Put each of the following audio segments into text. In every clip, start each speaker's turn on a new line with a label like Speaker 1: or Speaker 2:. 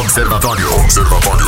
Speaker 1: Observatório. Observatório.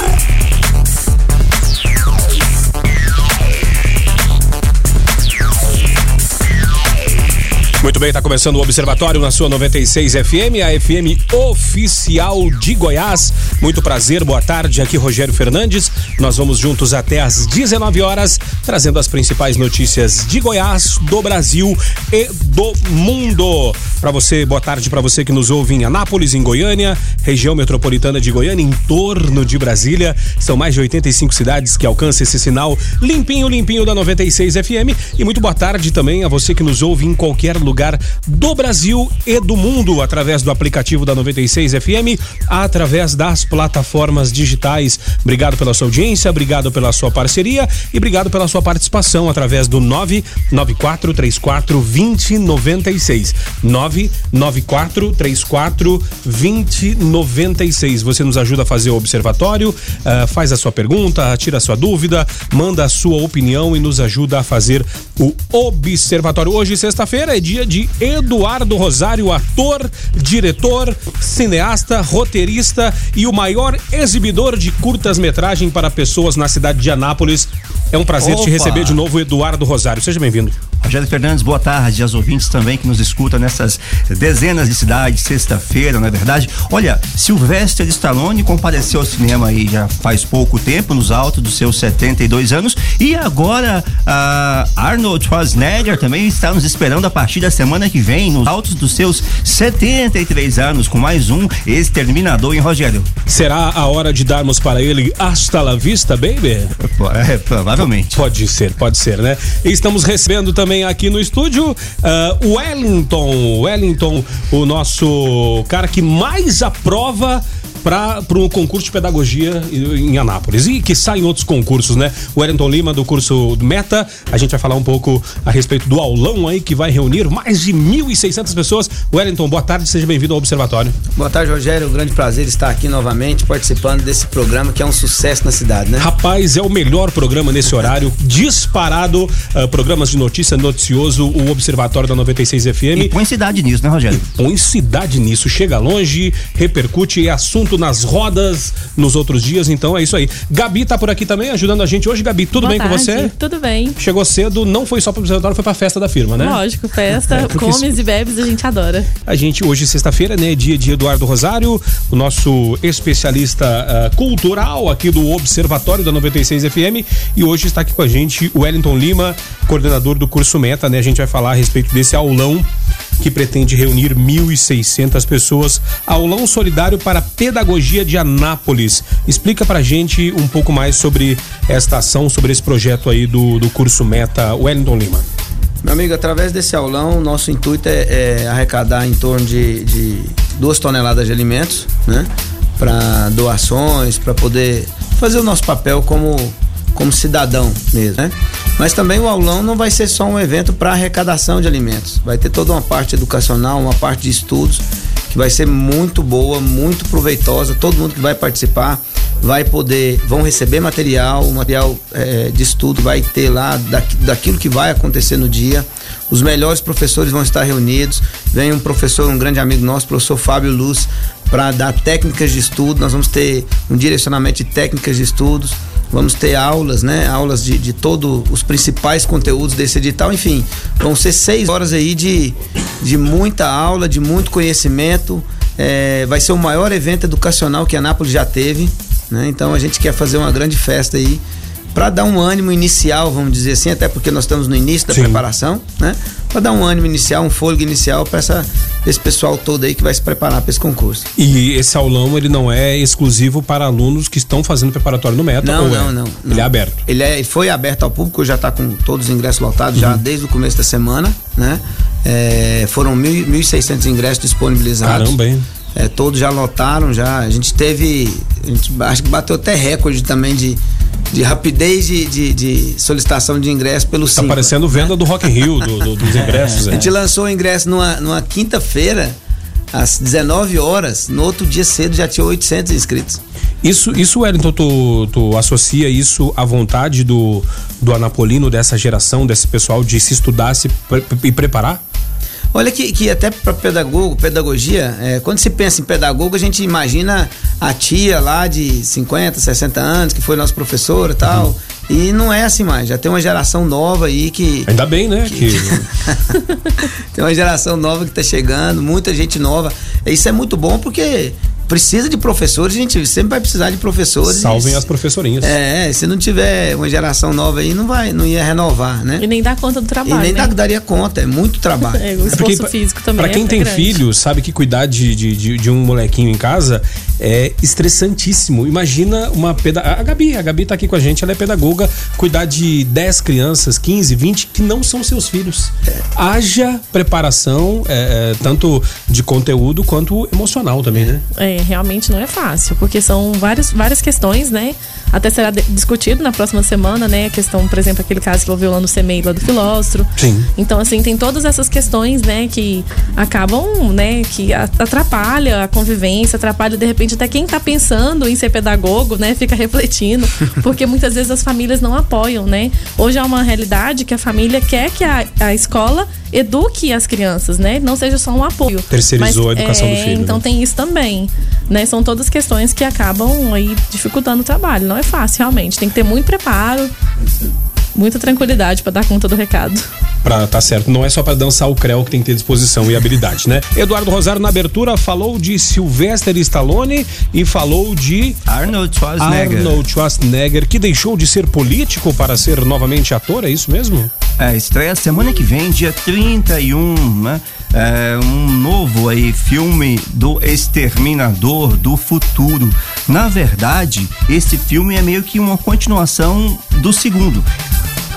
Speaker 2: Muito bem, está começando o Observatório na sua 96 FM, a FM oficial de Goiás. Muito prazer, boa tarde. Aqui Rogério Fernandes. Nós vamos juntos até às 19 horas, trazendo as principais notícias de Goiás, do Brasil e do mundo. Para você, boa tarde para você que nos ouve em Anápolis, em Goiânia, região metropolitana de Goiânia, em torno de Brasília. São mais de 85 cidades que alcançam esse sinal limpinho, limpinho da 96 FM. E muito boa tarde também a você que nos ouve em qualquer lugar do Brasil e do mundo através do aplicativo da 96 FM, através das plataformas digitais. Obrigado pela sua audiência, obrigado pela sua parceria e obrigado pela sua participação através do 994 34 2096. 994 34 2096. Você nos ajuda a fazer o observatório, uh, faz a sua pergunta, tira a sua dúvida, manda a sua opinião e nos ajuda a fazer o observatório. Hoje, sexta-feira, é dia de Eduardo Rosário, ator, diretor, cineasta, roteirista e o maior exibidor de curtas-metragem para pessoas na cidade de Anápolis. É um prazer Opa. te receber de novo, Eduardo Rosário. Seja bem-vindo.
Speaker 3: Rogério Fernandes, boa tarde aos ouvintes também que nos escutam nessas dezenas de cidades, sexta-feira, não é verdade? Olha, Sylvester Stallone compareceu ao cinema aí já faz pouco tempo, nos altos dos seus 72 anos, e agora uh, Arnold Schwarzenegger também está nos esperando a partir da semana que vem, nos altos dos seus 73 anos, com mais um exterminador em Rogério.
Speaker 2: Será a hora de darmos para ele hasta la vista, baby?
Speaker 3: É, provavelmente.
Speaker 2: Pode ser, pode ser, né? Estamos recebendo também também aqui no estúdio uh, Wellington. Wellington, o nosso cara que mais aprova para um concurso de pedagogia em Anápolis e que sai em outros concursos, né? O Wellington Lima do curso Meta, a gente vai falar um pouco a respeito do aulão aí que vai reunir mais de 1.600 pessoas. Wellington, boa tarde, seja bem-vindo ao Observatório.
Speaker 4: Boa tarde, Rogério. Um grande prazer estar aqui novamente participando desse programa que é um sucesso na cidade, né?
Speaker 2: Rapaz, é o melhor programa nesse horário, disparado, uh, programas de notícia noticioso, o Observatório da 96 FM. E
Speaker 3: põe cidade nisso, né, Rogério?
Speaker 2: E põe cidade nisso, chega longe, repercute e é assunto nas rodas nos outros dias, então é isso aí. Gabi tá por aqui também ajudando a gente hoje. Gabi, tudo
Speaker 5: Boa
Speaker 2: bem
Speaker 5: tarde.
Speaker 2: com você?
Speaker 5: Tudo bem.
Speaker 2: Chegou cedo, não foi só pro observatório, foi pra festa da firma, né?
Speaker 5: Lógico, festa, é, comes e bebes, a gente adora.
Speaker 2: A gente, hoje, sexta-feira, né, dia de Eduardo Rosário, o nosso especialista uh, cultural aqui do Observatório da 96 FM, e hoje está aqui com a gente o Wellington Lima, coordenador do curso Meta, né? A gente vai falar a respeito desse aulão que pretende reunir 1.600 pessoas. Aulão solidário para pedagogia de Anápolis. Explica pra gente um pouco mais sobre esta ação, sobre esse projeto aí do, do curso Meta Wellington Lima.
Speaker 4: Meu amigo, através desse aulão, nosso intuito é, é arrecadar em torno de, de duas toneladas de alimentos, né? Para doações, para poder fazer o nosso papel como como cidadão mesmo, né? Mas também o aulão não vai ser só um evento para arrecadação de alimentos. Vai ter toda uma parte educacional, uma parte de estudos que vai ser muito boa, muito proveitosa. Todo mundo que vai participar vai poder, vão receber material, o material é, de estudo vai ter lá da, daquilo que vai acontecer no dia. Os melhores professores vão estar reunidos. Vem um professor, um grande amigo nosso, professor Fábio Luz, para dar técnicas de estudo. Nós vamos ter um direcionamento de técnicas de estudos vamos ter aulas, né? Aulas de, de todos os principais conteúdos desse edital, enfim, vão ser seis horas aí de, de muita aula, de muito conhecimento. É, vai ser o maior evento educacional que a Anápolis já teve, né? Então a gente quer fazer uma grande festa aí para dar um ânimo inicial, vamos dizer assim, até porque nós estamos no início da Sim. preparação, né? Para dar um ânimo inicial, um fôlego inicial para esse pessoal todo aí que vai se preparar para esse concurso.
Speaker 2: E esse aulão ele não é exclusivo para alunos que estão fazendo preparatório no Meta?
Speaker 4: Não, não, é? não, não,
Speaker 2: Ele é aberto.
Speaker 4: Ele é, foi aberto ao público, já está com todos os ingressos lotados uhum. já desde o começo da semana, né? É, foram 1.600 ingressos disponibilizados.
Speaker 2: Caramba, hein?
Speaker 4: É, todos já lotaram, já. A gente teve. A gente, acho que bateu até recorde também de, de rapidez de, de, de, solicitação de ingresso pelo
Speaker 2: Tá parecendo venda do Rock in Rio, do, do, dos ingressos.
Speaker 4: É. A gente lançou o ingresso numa, numa quinta-feira, às 19 horas. No outro dia cedo já tinha 800 inscritos.
Speaker 2: Isso, isso Wellington, tu, tu associa isso à vontade do, do Anapolino, dessa geração, desse pessoal de se estudar se pre e preparar?
Speaker 4: Olha que, que até para pedagogo, pedagogia, é, quando se pensa em pedagogo, a gente imagina a tia lá de 50, 60 anos, que foi nosso professor e tal. Uhum. E não é assim mais, já tem uma geração nova aí que.
Speaker 2: Ainda bem, né? Que...
Speaker 4: tem uma geração nova que tá chegando, muita gente nova. Isso é muito bom porque precisa de professores, a gente sempre vai precisar de professores.
Speaker 2: Salvem as professorinhas.
Speaker 4: É, se não tiver uma geração nova aí, não vai, não ia renovar, né?
Speaker 5: E nem dá conta do trabalho.
Speaker 4: E nem
Speaker 5: né?
Speaker 4: daria conta, é muito trabalho.
Speaker 5: É, o esforço é físico também.
Speaker 2: Pra quem
Speaker 5: é
Speaker 2: tem
Speaker 5: grande.
Speaker 2: filho, sabe que cuidar de, de, de, um molequinho em casa é estressantíssimo. Imagina uma pedagoga. A Gabi, a Gabi tá aqui com a gente, ela é pedagoga, cuidar de 10 crianças, 15, 20, que não são seus filhos. Haja preparação, é, é, tanto de conteúdo quanto emocional também, né?
Speaker 5: É, realmente não é fácil, porque são várias, várias questões, né? Até será discutido na próxima semana, né? A questão, por exemplo, aquele caso que envolveu lá no CMEI, lá do filóstro.
Speaker 2: Sim.
Speaker 5: Então, assim, tem todas essas questões, né, que acabam, né, que atrapalha a convivência, atrapalha, de repente, até quem tá pensando em ser pedagogo, né, fica refletindo, porque muitas vezes as famílias não apoiam, né? Hoje é uma realidade que a família quer que a, a escola eduque as crianças, né? Não seja só um apoio.
Speaker 2: Terceirizou
Speaker 5: Mas,
Speaker 2: a educação
Speaker 5: é,
Speaker 2: do filho.
Speaker 5: Então
Speaker 2: né?
Speaker 5: tem isso também, né? São todas questões que acabam aí dificultando o trabalho. Não é fácil, realmente. Tem que ter muito preparo, muita tranquilidade para dar conta do recado.
Speaker 2: Pra, tá certo, não é só para dançar o creu que tem que ter disposição e habilidade, né? Eduardo Rosário na abertura falou de Sylvester Stallone e falou de
Speaker 3: Arnold Schwarzenegger.
Speaker 2: Arnold Schwarzenegger, que deixou de ser político para ser novamente ator, é isso mesmo?
Speaker 3: É, estreia semana que vem, dia 31, né? É, um novo aí filme do Exterminador do Futuro. Na verdade, esse filme é meio que uma continuação do segundo.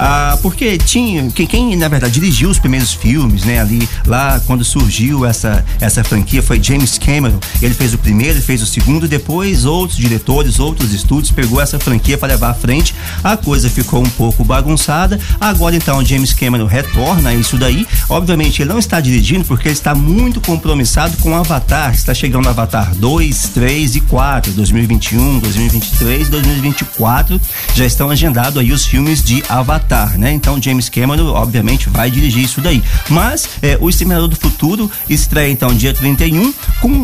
Speaker 3: Ah, porque tinha quem, na verdade dirigiu os primeiros filmes, né? Ali lá quando surgiu essa essa franquia foi James Cameron. Ele fez o primeiro, fez o segundo, depois outros diretores, outros estúdios pegou essa franquia para levar à frente. A coisa ficou um pouco bagunçada. Agora então James Cameron retorna a isso daí. Obviamente ele não está dirigindo porque ele está muito compromissado com Avatar. Está chegando Avatar 2, 3 e 4, 2021, 2023, 2024. Já estão agendados aí os filmes de Avatar. Né? Então James Cameron, obviamente, vai dirigir isso daí. Mas é, o Exterminador do Futuro estreia então dia 31 com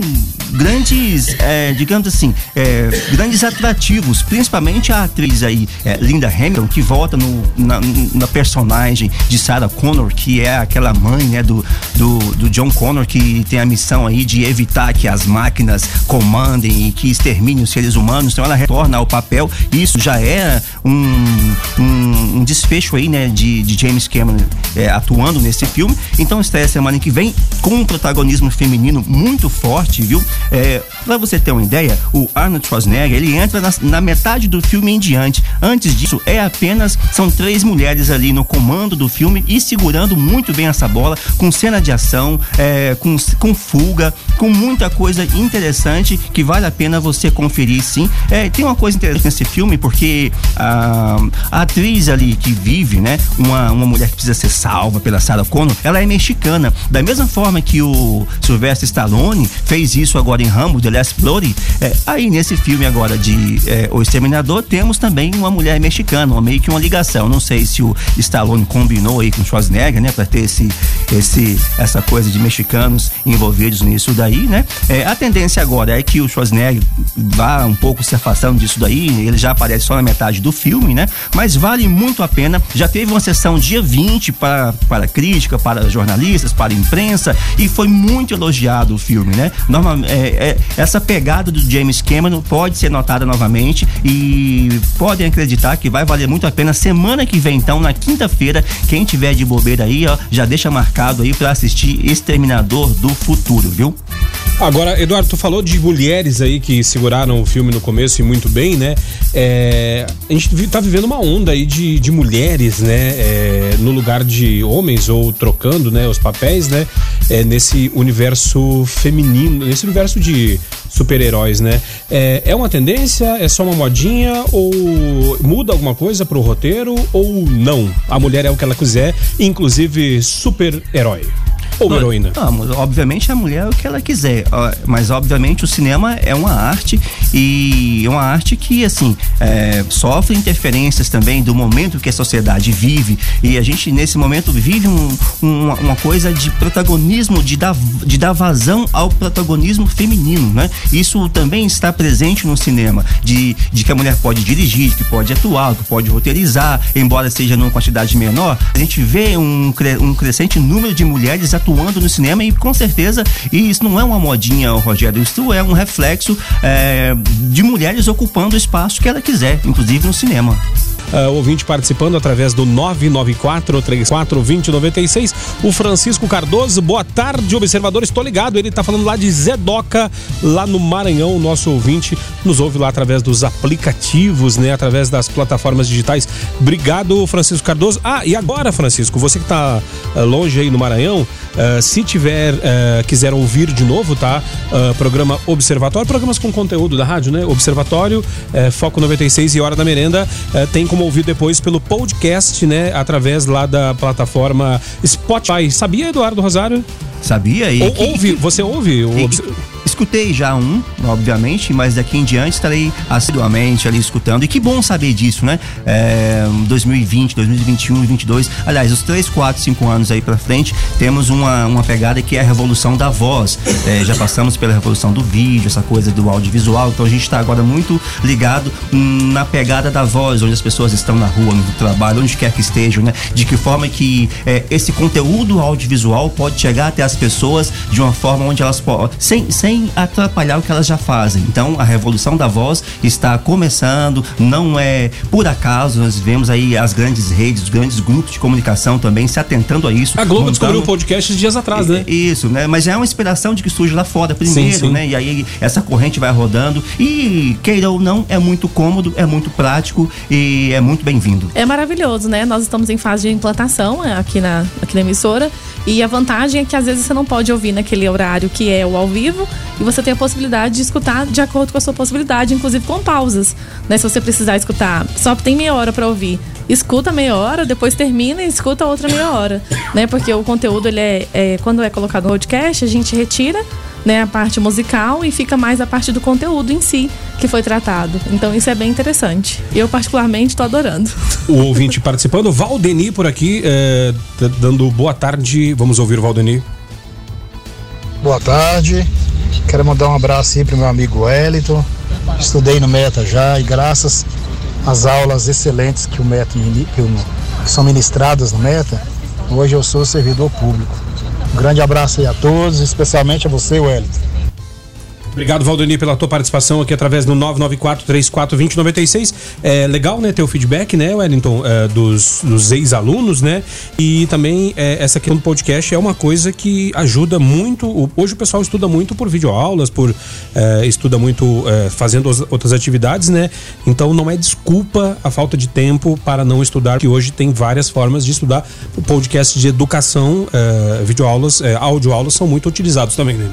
Speaker 3: grandes, é, digamos assim, é, grandes atrativos, principalmente a atriz aí, é, Linda Hamilton, que volta no, na, na, personagem de Sarah Connor, que é aquela mãe né, do, do, do John Connor, que tem a missão aí de evitar que as máquinas comandem e que exterminem os seres humanos. Então ela retorna ao papel. Isso já é um, um, um desfecho aí, né, de, de James Cameron é, atuando nesse filme. Então estreia semana que vem com um protagonismo feminino muito forte, viu? É, pra você ter uma ideia, o Arnold Schwarzenegger, ele entra na, na, metade do filme em diante. Antes disso, é apenas, são três mulheres ali no comando do filme e segurando muito bem essa bola, com cena de ação, é, com, com fuga, com muita coisa interessante que vale a pena você conferir sim. É, tem uma coisa interessante nesse filme, porque a, a atriz ali que vive, né? Uma, uma mulher que precisa ser salva pela Sarah Connor, ela é mexicana. Da mesma forma que o Sylvester Stallone fez isso agora em Rambo, The Last Bloody, é, aí nesse filme agora de é, O Exterminador, temos também uma mulher mexicana, uma, meio que uma ligação. Não sei se o Stallone combinou aí com Schwarzenegger, né? Pra ter esse, esse, essa coisa de mexicanos envolvidos nisso daí, né? É, a tendência agora é que o Schwarzenegger vá um pouco se afastando disso daí, ele já aparece só na metade do filme, né? Mas vale muito a pena já teve uma sessão dia 20 para, para crítica, para jornalistas, para imprensa e foi muito elogiado o filme, né? É, é, essa pegada do James Cameron pode ser notada novamente e podem acreditar que vai valer muito a pena semana que vem, então, na quinta-feira, quem tiver de bobeira aí, ó, já deixa marcado aí para assistir Exterminador do Futuro, viu?
Speaker 2: Agora, Eduardo, tu falou de mulheres aí que seguraram o filme no começo e muito bem, né? É, a gente tá vivendo uma onda aí de, de mulheres, né? É, no lugar de homens ou trocando, né? Os papéis, né? É, nesse universo feminino, nesse universo de super-heróis, né? É, é uma tendência? É só uma modinha? Ou muda alguma coisa pro roteiro? Ou não? A mulher é o que ela quiser, inclusive super-herói. Ou uma heroína?
Speaker 3: Não, obviamente a mulher é o que ela quiser, mas obviamente o cinema é uma arte e é uma arte que, assim, é, sofre interferências também do momento que a sociedade vive e a gente nesse momento vive um, um, uma coisa de protagonismo, de dar, de dar vazão ao protagonismo feminino, né? Isso também está presente no cinema, de, de que a mulher pode dirigir, que pode atuar, que pode roteirizar, embora seja numa quantidade menor, a gente vê um, um crescente número de mulheres atuando no cinema e com certeza e isso não é uma modinha, Rogério, isso é um reflexo é, de mulheres ocupando o espaço que ela quiser, inclusive no cinema.
Speaker 2: Uh, ouvinte participando através do 994-34-2096. O Francisco Cardoso, boa tarde, observador. Estou ligado, ele está falando lá de Zedoca, lá no Maranhão. O nosso ouvinte nos ouve lá através dos aplicativos, né? Através das plataformas digitais. Obrigado, Francisco Cardoso. Ah, e agora, Francisco, você que está uh, longe aí no Maranhão, uh, se tiver, quiser ouvir de novo, tá? programa Observatório, programas com conteúdo da rádio, né? Observatório, Foco 96 e Hora da Merenda, tem como ouvir depois pelo podcast, né? Através lá da plataforma Spotify. Sabia, Eduardo Rosário?
Speaker 3: Sabia? E
Speaker 2: Ou, que, ouve, você ouve?
Speaker 3: E, escutei já um, obviamente, mas daqui em diante estarei assiduamente ali escutando. E que bom saber disso, né? É, 2020, 2021, 2022, aliás, os 3, 4, 5 anos aí pra frente, temos uma, uma pegada que é a revolução da voz. É, já passamos pela revolução do vídeo, essa coisa do audiovisual, então a gente está agora muito ligado na pegada da voz, onde as pessoas estão na rua, no trabalho, onde quer que estejam, né? De que forma que é, esse conteúdo audiovisual pode chegar até as pessoas de uma forma onde elas podem, sem, sem sem atrapalhar o que elas já fazem. Então, a revolução da voz está começando, não é por acaso, nós vemos aí as grandes redes, os grandes grupos de comunicação também se atentando a isso.
Speaker 2: A Globo montando... descobriu o podcast dias atrás, né?
Speaker 3: Isso, né? Mas é uma inspiração de que surge lá fora primeiro, sim, sim. né? E aí essa corrente vai rodando e, queira ou não, é muito cômodo, é muito prático e é muito bem-vindo.
Speaker 5: É maravilhoso, né? Nós estamos em fase de implantação é, aqui na, aqui na emissora e a vantagem é que às vezes você não pode ouvir naquele horário que é o ao vivo, e você tem a possibilidade de escutar de acordo com a sua possibilidade, inclusive com pausas. Né? Se você precisar escutar, só tem meia hora para ouvir. Escuta meia hora, depois termina e escuta outra meia hora, né? Porque o conteúdo ele é, é quando é colocado no podcast, a gente retira né, a parte musical e fica mais a parte do conteúdo em si que foi tratado. Então isso é bem interessante. Eu particularmente estou adorando.
Speaker 2: O ouvinte participando, Valdeni por aqui, é, dando boa tarde. Vamos ouvir o Valdeni.
Speaker 6: Boa tarde. Quero mandar um abraço aí pro meu amigo Wellington. Estudei no Meta já e graças às aulas excelentes que o Meta que são ministradas no Meta, hoje eu sou servidor público. Um grande abraço aí a todos, especialmente a você, Wellington.
Speaker 2: Obrigado, Valdeni, pela tua participação aqui através do 994-34-2096. É legal, né, ter o feedback, né, Wellington, é, dos, dos ex-alunos, né? E também é, essa questão do podcast é uma coisa que ajuda muito. Hoje o pessoal estuda muito por videoaulas, por é, estuda muito é, fazendo outras atividades, né? Então não é desculpa a falta de tempo para não estudar, que hoje tem várias formas de estudar. O podcast de educação, é, videoaulas, é, audioaulas são muito utilizados também, né?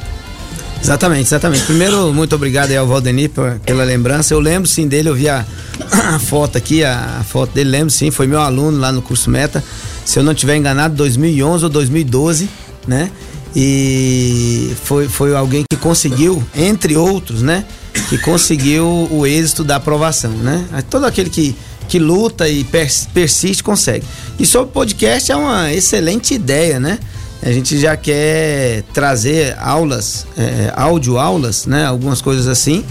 Speaker 4: Exatamente, exatamente. Primeiro, muito obrigado aí ao Valdemir pela lembrança. Eu lembro sim dele, eu vi a, a foto aqui, a, a, foto dele, lembro sim, foi meu aluno lá no curso Meta. Se eu não tiver enganado, 2011 ou 2012, né? E foi, foi alguém que conseguiu, entre outros, né? Que conseguiu o êxito da aprovação, né? Todo aquele que, que luta e persiste consegue. E sobre podcast é uma excelente ideia, né? A gente já quer trazer aulas, é, áudio aulas, né? Algumas coisas assim,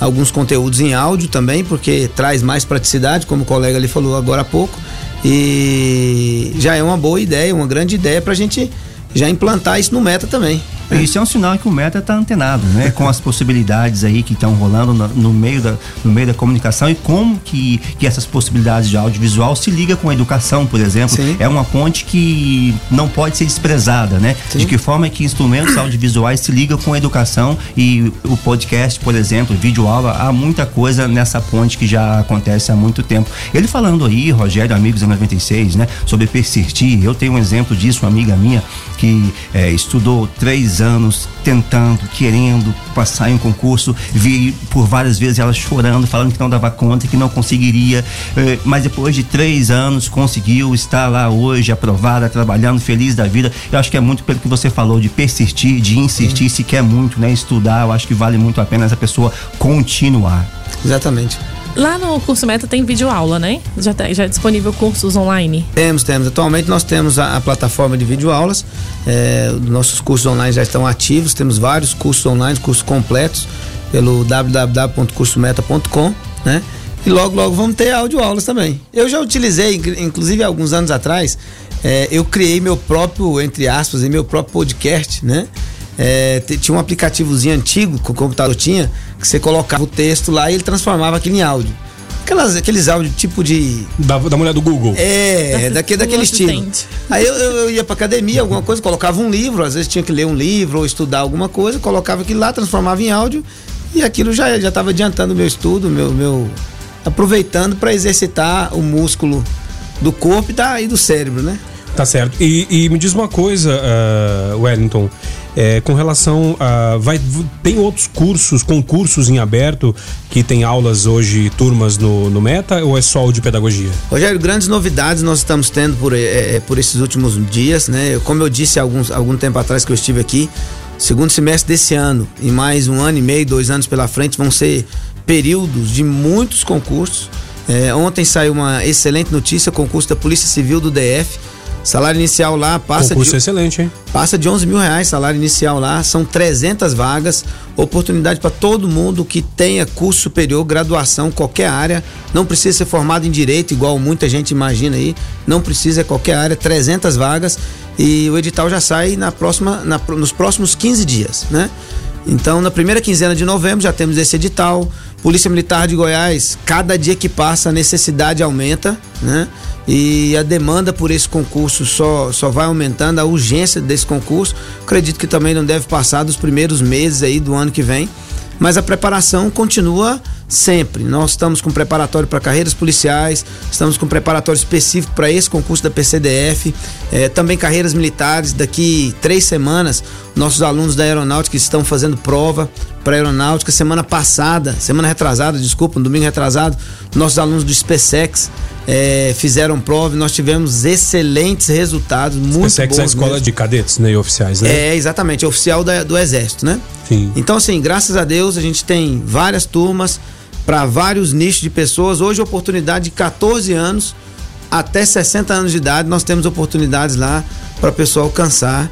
Speaker 4: alguns conteúdos em áudio também, porque traz mais praticidade, como o colega ali falou agora há pouco. E já é uma boa ideia, uma grande ideia para a gente já implantar isso no meta também.
Speaker 3: Isso é um sinal que o Meta está antenado, né? Com as possibilidades aí que estão rolando no, no, meio da, no meio da comunicação e como que, que essas possibilidades de audiovisual se liga com a educação, por exemplo. Sim. É uma ponte que não pode ser desprezada, né? Sim. De que forma que instrumentos audiovisuais se ligam com a educação e o podcast, por exemplo, vídeo aula, há muita coisa nessa ponte que já acontece há muito tempo. Ele falando aí, Rogério, amigos da 96, né? Sobre persistir. Eu tenho um exemplo disso, uma amiga minha que é, estudou três anos tentando, querendo passar em um concurso, vi por várias vezes ela chorando, falando que não dava conta, que não conseguiria, eh, mas depois de três anos conseguiu estar lá hoje, aprovada, trabalhando, feliz da vida. Eu acho que é muito pelo que você falou, de persistir, de insistir, se quer muito, né? Estudar, eu acho que vale muito a pena essa pessoa continuar.
Speaker 4: Exatamente.
Speaker 5: Lá no curso Meta tem vídeo aula, né? Já, tá, já é disponível cursos online.
Speaker 4: Temos, temos. Atualmente nós temos a, a plataforma de videoaulas. É, nossos cursos online já estão ativos. Temos vários cursos online, cursos completos, pelo www.cursometa.com, né? E logo, logo vamos ter audioaulas também. Eu já utilizei, inclusive alguns anos atrás, é, eu criei meu próprio, entre aspas, meu próprio podcast, né? É, tinha um aplicativozinho antigo que o computador tinha, que você colocava o texto lá e ele transformava aquilo em áudio. Aquelas, aqueles áudios tipo de.
Speaker 2: Da, da mulher do Google.
Speaker 4: É, daque, daquele estilo. Aí eu, eu, ia pra academia, alguma coisa, colocava um livro, às vezes tinha que ler um livro ou estudar alguma coisa, colocava aquilo lá, transformava em áudio e aquilo já já estava adiantando o meu estudo, meu, meu aproveitando para exercitar o músculo do corpo e, da, e do cérebro, né?
Speaker 2: Tá certo. E, e me diz uma coisa, uh, Wellington. É, com relação a. Vai, tem outros cursos, concursos em aberto que tem aulas hoje, turmas no, no Meta, ou é só o de pedagogia?
Speaker 4: Rogério, grandes novidades nós estamos tendo por, é, é por esses últimos dias, né? Como eu disse alguns, algum tempo atrás que eu estive aqui, segundo semestre desse ano e mais um ano e meio, dois anos pela frente, vão ser períodos de muitos concursos. É, ontem saiu uma excelente notícia, concurso da Polícia Civil do DF Salário inicial lá passa
Speaker 2: Concurso
Speaker 4: de.
Speaker 2: excelente, hein?
Speaker 4: Passa de 11 mil reais salário inicial lá. São 300 vagas. Oportunidade para todo mundo que tenha curso superior, graduação, qualquer área. Não precisa ser formado em direito, igual muita gente imagina aí. Não precisa, é qualquer área. 300 vagas. E o edital já sai na próxima, na, nos próximos 15 dias, né? Então, na primeira quinzena de novembro já temos esse edital. Polícia Militar de Goiás, cada dia que passa a necessidade aumenta, né? E a demanda por esse concurso só, só vai aumentando, a urgência desse concurso. Acredito que também não deve passar dos primeiros meses aí do ano que vem mas a preparação continua sempre. Nós estamos com preparatório para carreiras policiais, estamos com preparatório específico para esse concurso da PCDF, eh, também carreiras militares. Daqui três semanas, nossos alunos da aeronáutica estão fazendo prova para aeronáutica. Semana passada, semana retrasada, desculpa, um domingo retrasado, nossos alunos do SpaceX é, fizeram prova e nós tivemos excelentes resultados, muito
Speaker 2: SpaceX bons. é a escola mesmo. de cadetes, né, e oficiais, né?
Speaker 4: É, exatamente, é oficial da, do Exército, né?
Speaker 2: Sim.
Speaker 4: Então, assim, graças a Deus, a gente tem várias turmas para vários nichos de pessoas. Hoje, oportunidade de 14 anos até 60 anos de idade, nós temos oportunidades lá para a pessoa alcançar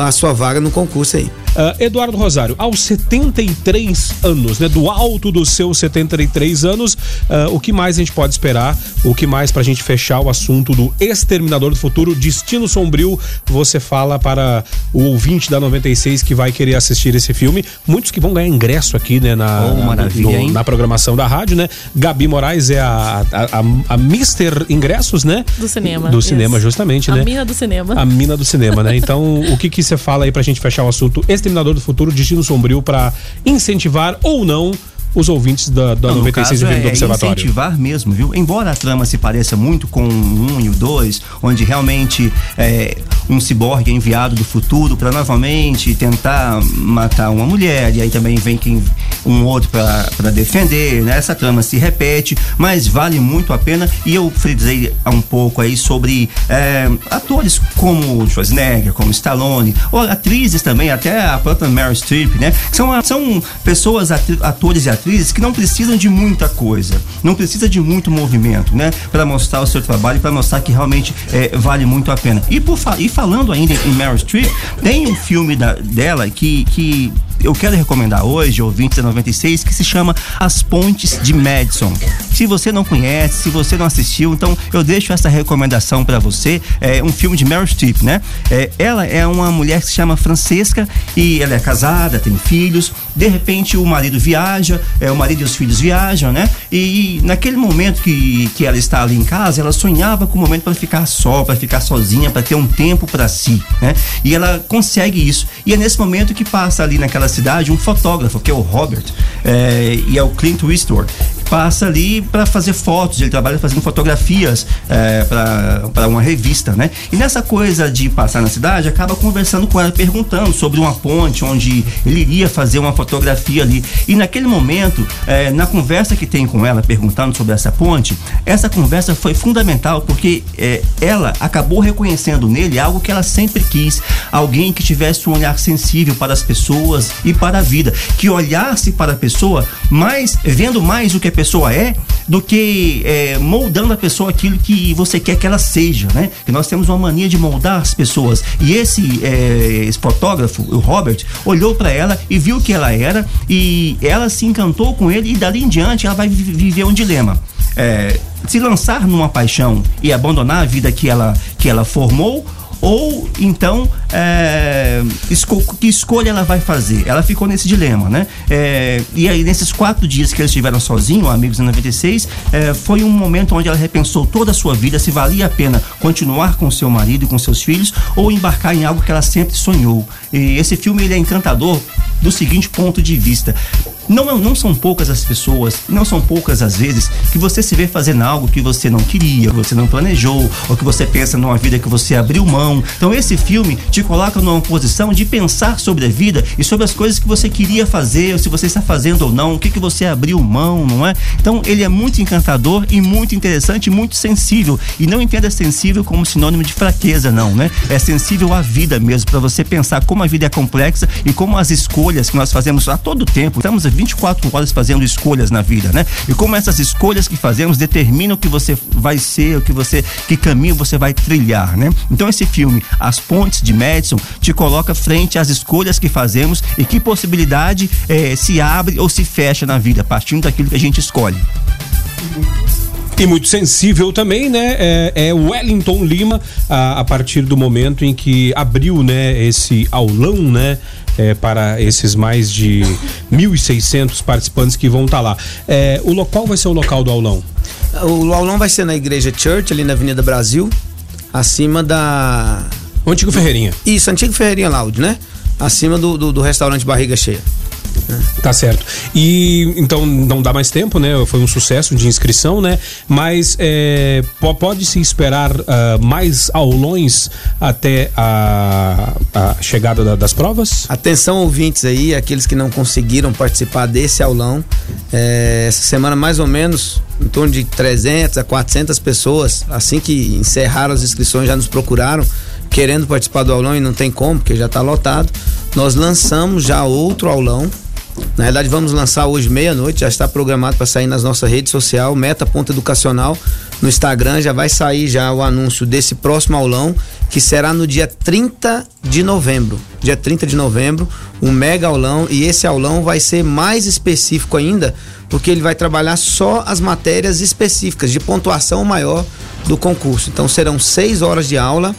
Speaker 4: a sua vaga no concurso aí.
Speaker 2: Uh, Eduardo Rosário, aos 73 anos, né, do alto dos seus 73 anos, uh, o que mais a gente pode esperar? O que mais para a gente fechar o assunto do Exterminador do Futuro, Destino Sombrio? Você fala para o ouvinte da 96 que vai querer assistir esse filme. Muitos que vão ganhar ingresso aqui, né, na,
Speaker 3: oh, maravilha,
Speaker 2: no, na programação da rádio, né? Gabi Moraes é a, a, a, a Mister Ingressos, né?
Speaker 5: Do cinema.
Speaker 2: Do yes. cinema, justamente,
Speaker 5: a
Speaker 2: né?
Speaker 5: A mina do cinema.
Speaker 2: A mina do cinema, né? Então, o que que você fala aí pra gente fechar o assunto Exterminador do Futuro, Destino Sombrio, para incentivar ou não os ouvintes da, da não, 96
Speaker 3: caso,
Speaker 2: do Observatório.
Speaker 3: É incentivar mesmo, viu? Embora a trama se pareça muito com o 1 e o 2, onde realmente é, um ciborgue enviado do futuro para novamente tentar matar uma mulher, e aí também vem quem, um outro para defender, né? Essa trama se repete, mas vale muito a pena. E eu frisei um pouco aí sobre é, atores como Schwarzenegger, como Stallone, ou atrizes também, até a própria Meryl Streep, né? São, são pessoas, atores e atrizes que não precisam de muita coisa, não precisa de muito movimento, né? Para mostrar o seu trabalho, para mostrar que realmente é, vale muito a pena. E, por, e falando ainda em Meryl Streep, tem um filme da, dela que, que eu quero recomendar hoje, ouvintes da 96, que se chama As Pontes de Madison. Se você não conhece, se você não assistiu, então eu deixo essa recomendação para você. É um filme de Meryl Streep, né? É, ela é uma mulher que se chama Francesca e ela é casada, tem filhos. De repente o marido viaja, é, o marido e os filhos viajam, né? E, naquele momento que, que ela está ali em casa, ela sonhava com o um momento para ficar só, para ficar sozinha, para ter um tempo para si, né? E ela consegue isso. E é nesse momento que passa ali naquela cidade um fotógrafo, que é o Robert, é, e é o Clint Eastwood passa ali para fazer fotos, ele trabalha fazendo fotografias é, para uma revista, né? E nessa coisa de passar na cidade, acaba conversando com ela, perguntando sobre uma ponte onde ele iria fazer uma fotografia ali. E naquele momento, é, na conversa que tem com ela, perguntando sobre essa ponte, essa conversa foi fundamental porque é, ela acabou reconhecendo nele algo que ela sempre quis, alguém que tivesse um olhar sensível para as pessoas e para a vida, que olhasse para a pessoa mais vendo mais o que a pessoa é do que é, moldando a pessoa aquilo que você quer que ela seja, né? Que nós temos uma mania de moldar as pessoas. E esse, é, esse fotógrafo, o Robert, olhou para ela e viu que ela era e ela se encantou com ele e dali em diante ela vai viver um dilema. É, se lançar numa paixão e abandonar a vida que ela, que ela formou ou então é, esco que escolha ela vai fazer? Ela ficou nesse dilema, né? É, e aí nesses quatro dias que eles estiveram sozinhos, amigos em 96, é, foi um momento onde ela repensou toda a sua vida se valia a pena continuar com seu marido e com seus filhos ou embarcar em algo que ela sempre sonhou. E esse filme ele é encantador do seguinte ponto de vista. Não, não são poucas as pessoas, não são poucas as vezes que você se vê fazendo algo que você não queria, que você não planejou, ou que você pensa numa vida que você abriu mão. Então esse filme te coloca numa posição de pensar sobre a vida e sobre as coisas que você queria fazer, se você está fazendo ou não, o que que você abriu mão, não é? Então ele é muito encantador e muito interessante, muito sensível. E não entenda sensível como sinônimo de fraqueza, não, né? É sensível à vida mesmo, para você pensar como a vida é complexa e como as escolhas que nós fazemos a todo tempo, estamos 24 horas fazendo escolhas na vida, né? E como essas escolhas que fazemos determinam o que você vai ser, o que você, que caminho você vai trilhar, né? Então esse filme, As Pontes de Madison, te coloca frente às escolhas que fazemos e que possibilidade eh, se abre ou se fecha na vida, partindo daquilo que a gente escolhe.
Speaker 2: E muito sensível também, né? É, é Wellington Lima, a, a, partir do momento em que abriu, né, esse aulão, né? É, para esses mais de 1.600 participantes que vão estar tá lá. É, o local vai ser o local do aulão?
Speaker 4: O aulão vai ser na Igreja Church, ali na Avenida Brasil, acima da.
Speaker 2: O Antigo Ferreirinha.
Speaker 4: Isso, Antigo Ferreirinha Loud, né? Acima do, do, do restaurante Barriga Cheia.
Speaker 2: Tá certo. E então não dá mais tempo, né? Foi um sucesso de inscrição, né? Mas é, pode-se esperar uh, mais aulões até a, a chegada da, das provas?
Speaker 4: Atenção, ouvintes aí, aqueles que não conseguiram participar desse aulão. É, essa semana, mais ou menos, em torno de 300 a 400 pessoas, assim que encerraram as inscrições, já nos procuraram querendo participar do aulão e não tem como, porque já está lotado. Nós lançamos já outro aulão na verdade, vamos lançar hoje meia-noite, já está programado para sair nas nossas redes sociais, Meta Ponto Educacional. No Instagram já vai sair já o anúncio desse próximo aulão, que será no dia 30 de novembro. Dia 30 de novembro, um mega aulão. E esse aulão vai ser mais específico ainda, porque ele vai trabalhar só as matérias específicas, de pontuação maior do concurso. Então serão seis horas de aula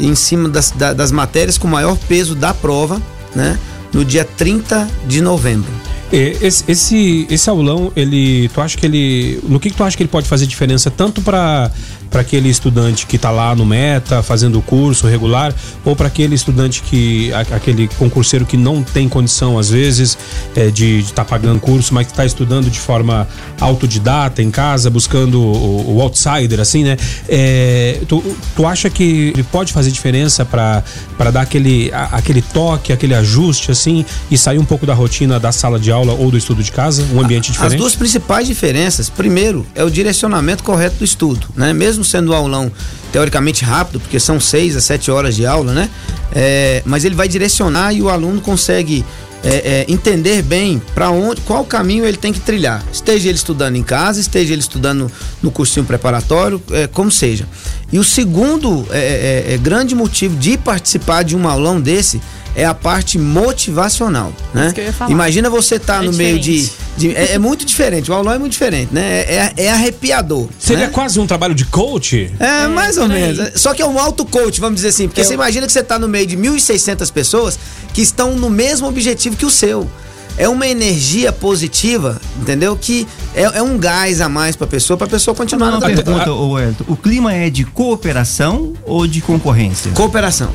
Speaker 4: em cima das, das matérias com maior peso da prova, né? No dia 30 de novembro.
Speaker 2: Esse, esse, esse aulão, ele, tu acha que ele, no que, que tu acha que ele pode fazer diferença tanto para para aquele estudante que está lá no meta fazendo o curso regular ou para aquele estudante que aquele concurseiro que não tem condição às vezes é, de estar tá pagando curso mas que está estudando de forma autodidata em casa buscando o, o outsider assim né? É, tu, tu acha que ele pode fazer diferença para para dar aquele a, aquele toque aquele ajuste assim e sair um pouco da rotina da sala de aula ou do estudo de casa? Um ambiente diferente?
Speaker 4: as duas principais diferenças primeiro é o direcionamento correto do estudo né? Mesmo mesmo sendo um aulão teoricamente rápido, porque são seis a sete horas de aula, né? É, mas ele vai direcionar e o aluno consegue é, é, entender bem para onde, qual caminho ele tem que trilhar. Esteja ele estudando em casa, esteja ele estudando no cursinho preparatório, é, como seja. E o segundo é, é, é, grande motivo de participar de um aulão desse é a parte motivacional, né? Imagina você estar tá no meio de, de é, muito diferente. O aulão é muito diferente, né? É, é arrepiador.
Speaker 2: Seria
Speaker 4: né?
Speaker 2: quase um trabalho de coach?
Speaker 4: É, mais ou menos. Só que é um auto-coach, vamos dizer assim. Porque Eu... você imagina que você está no meio de 1.600 pessoas que estão no mesmo objetivo que o seu é uma energia positiva, entendeu? Que é, é um gás a mais para a pessoa, para a pessoa continuar
Speaker 3: Uma pergunta, o, o clima é de cooperação ou de concorrência?
Speaker 4: Cooperação.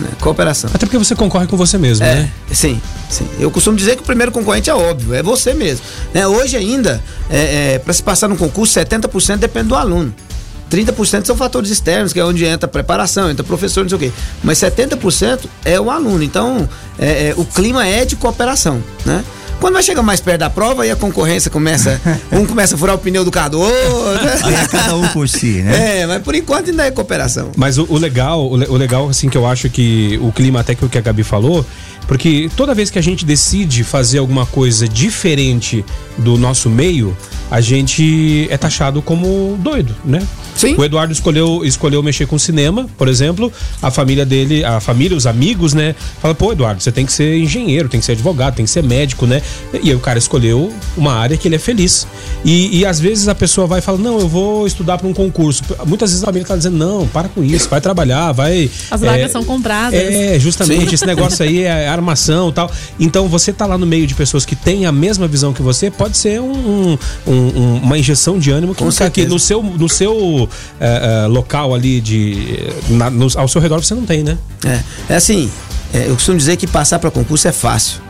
Speaker 4: Né? Cooperação.
Speaker 2: Até porque você concorre com você mesmo,
Speaker 4: É,
Speaker 2: né?
Speaker 4: sim, sim. Eu costumo dizer que o primeiro concorrente é óbvio, é você mesmo. Né? Hoje ainda, é, para se passar num concurso, 70% depende do aluno. 30% são fatores externos, que é onde entra preparação, entra professor, não sei o quê. Mas 70% é o aluno. Então, é, é, o clima é de cooperação, né? Quando vai chegar mais perto da prova, aí a concorrência começa. um começa a furar o pneu do carro do outro.
Speaker 3: Aí é cada um por si, né?
Speaker 4: É, mas por enquanto ainda é cooperação.
Speaker 2: Mas o, o legal, o, o legal, assim, que eu acho que o clima, até que o que a Gabi falou, porque toda vez que a gente decide fazer alguma coisa diferente do nosso meio, a gente é taxado como doido, né?
Speaker 4: Sim.
Speaker 2: O Eduardo escolheu, escolheu mexer com cinema, por exemplo. A família dele, a família, os amigos, né? Fala, pô, Eduardo, você tem que ser engenheiro, tem que ser advogado, tem que ser médico, né? E aí o cara escolheu uma área que ele é feliz. E, e às vezes a pessoa vai e fala, não, eu vou estudar para um concurso. Muitas vezes a família tá dizendo, não, para com isso, vai trabalhar, vai.
Speaker 5: As vagas são compradas.
Speaker 2: É, justamente, esse negócio aí é armação e tal. Então você tá lá no meio de pessoas que têm a mesma visão que você, pode ser um- um- um- uma injeção de ânimo que,
Speaker 4: Com
Speaker 2: que
Speaker 4: certeza.
Speaker 2: no seu, no seu eh, eh, local ali de. na- no- ao seu redor você não tem, né?
Speaker 4: É, é assim, é, eu costumo dizer que passar para concurso é fácil.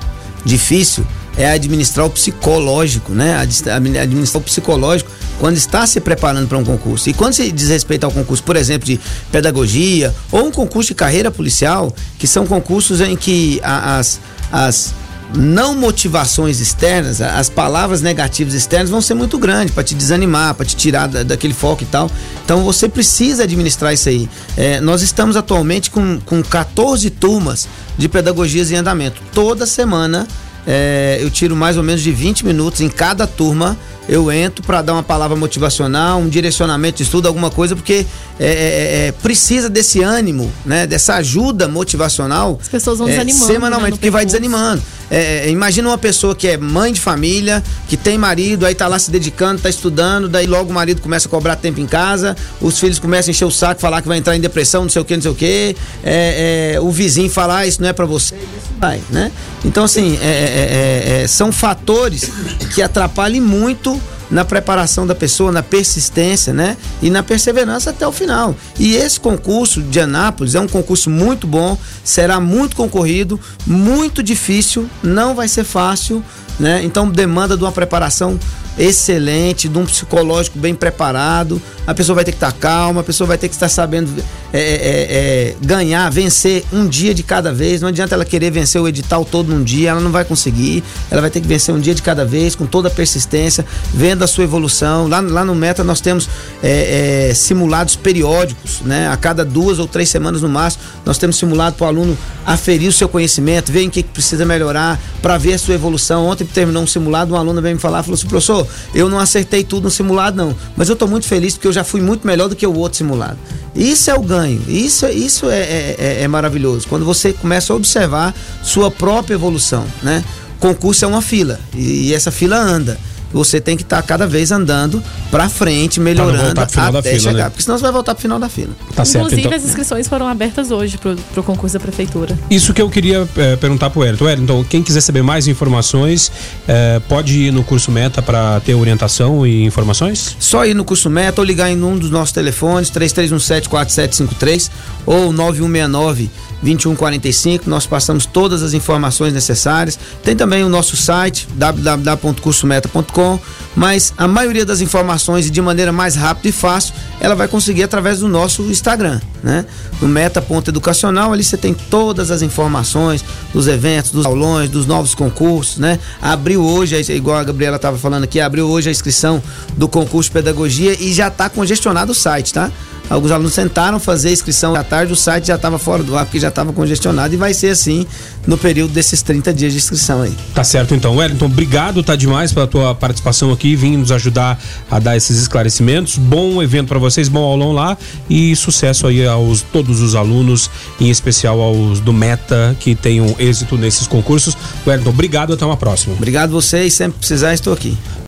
Speaker 4: Difícil é administrar o psicológico, né? Administrar o psicológico quando está se preparando para um concurso. E quando se diz respeito ao concurso, por exemplo, de pedagogia ou um concurso de carreira policial, que são concursos em que as, as não motivações externas, as palavras negativas externas vão ser muito grandes para te desanimar, para te tirar da- daquele foco e tal. Então você precisa administrar isso aí. É, nós estamos atualmente com, com 14 turmas de pedagogias em andamento. Toda semana é, eu tiro mais ou menos de 20 minutos em cada turma. Eu entro para dar uma palavra motivacional, um direcionamento de estudo, alguma coisa, porque é, é, é, precisa desse ânimo, né? Dessa ajuda motivacional.
Speaker 5: As pessoas vão
Speaker 4: é,
Speaker 5: desanimando, né,
Speaker 4: Semanalmente,
Speaker 5: no
Speaker 4: porque vai desanimando. É, é, imagina uma pessoa que é mãe de família, que tem marido, aí tá lá se dedicando, tá estudando, daí logo o marido começa a cobrar tempo em casa, os filhos começam a encher o saco, falar que vai entrar em depressão, não sei o que, não sei o que, é, é, o vizinho falar, ah, isso não é pra você, isso vai, né? Então, assim, é, é, é, é, são fatores que atrapalham muito na preparação da pessoa, na persistência, né? E na perseverança até o final. E esse concurso de Anápolis é um concurso muito bom, será muito concorrido, muito difícil, não vai ser fácil, né? Então demanda de uma preparação excelente, de um psicológico bem preparado. A pessoa vai ter que estar calma, a pessoa vai ter que estar sabendo é, é, é, ganhar, vencer um dia de cada vez. Não adianta ela querer vencer o edital todo num dia, ela não vai conseguir. Ela vai ter que vencer um dia de cada vez, com toda a persistência, vendo a sua evolução. Lá, lá no Meta nós temos é, é, simulados periódicos, né? A cada duas ou três semanas no máximo, nós temos simulado para o aluno aferir o seu conhecimento, ver em que precisa melhorar, para ver a sua evolução. Ontem terminou um simulado, uma aluna veio me falar, falou assim, professor, eu não acertei tudo no simulado não, mas eu estou muito feliz porque eu já fui muito melhor do que o outro simulado. Isso é o ganho, isso, isso é, é- é- é maravilhoso, quando você começa a observar sua própria evolução, né? Concurso é uma fila e, e essa fila anda. Você tem que estar cada vez andando para frente, melhorando
Speaker 2: da
Speaker 4: até
Speaker 2: fila,
Speaker 4: chegar,
Speaker 2: né?
Speaker 4: porque senão você vai voltar pro final da fila.
Speaker 2: Tá certo,
Speaker 5: Inclusive,
Speaker 2: então.
Speaker 5: as inscrições foram abertas hoje pro, pro concurso da prefeitura.
Speaker 2: Isso que eu queria eh, perguntar pro Wellington. Wellington, quem quiser saber mais informações, eh, pode ir no curso Meta para ter orientação e informações?
Speaker 4: Só ir no curso Meta ou ligar em um dos nossos telefones, 3317-4753 ou 9169-2145. Nós passamos todas as informações necessárias. Tem também o nosso site, www.cursometa.com. México. Mas a maioria das informações, de maneira mais rápida e fácil, ela vai conseguir através do nosso Instagram, né? No Meta.educacional, ali você tem todas as informações dos eventos, dos aulões, dos novos concursos, né? Abriu hoje, igual a Gabriela estava falando aqui, abriu hoje a inscrição do concurso de pedagogia e já está congestionado o site, tá? Alguns alunos tentaram fazer a inscrição à tarde, o site já estava fora do ar porque já estava congestionado e vai ser assim no período desses 30 dias de inscrição aí.
Speaker 2: Tá certo então. Wellington, obrigado, tá demais pela tua participação aqui, vim nos ajudar a dar esses esclarecimentos. Bom evento para vocês, bom aulão lá e sucesso aí aos todos os alunos, em especial aos do Meta que tenham êxito nesses concursos. Wellington, obrigado, até uma próxima.
Speaker 4: Obrigado vocês, sempre precisar estou aqui.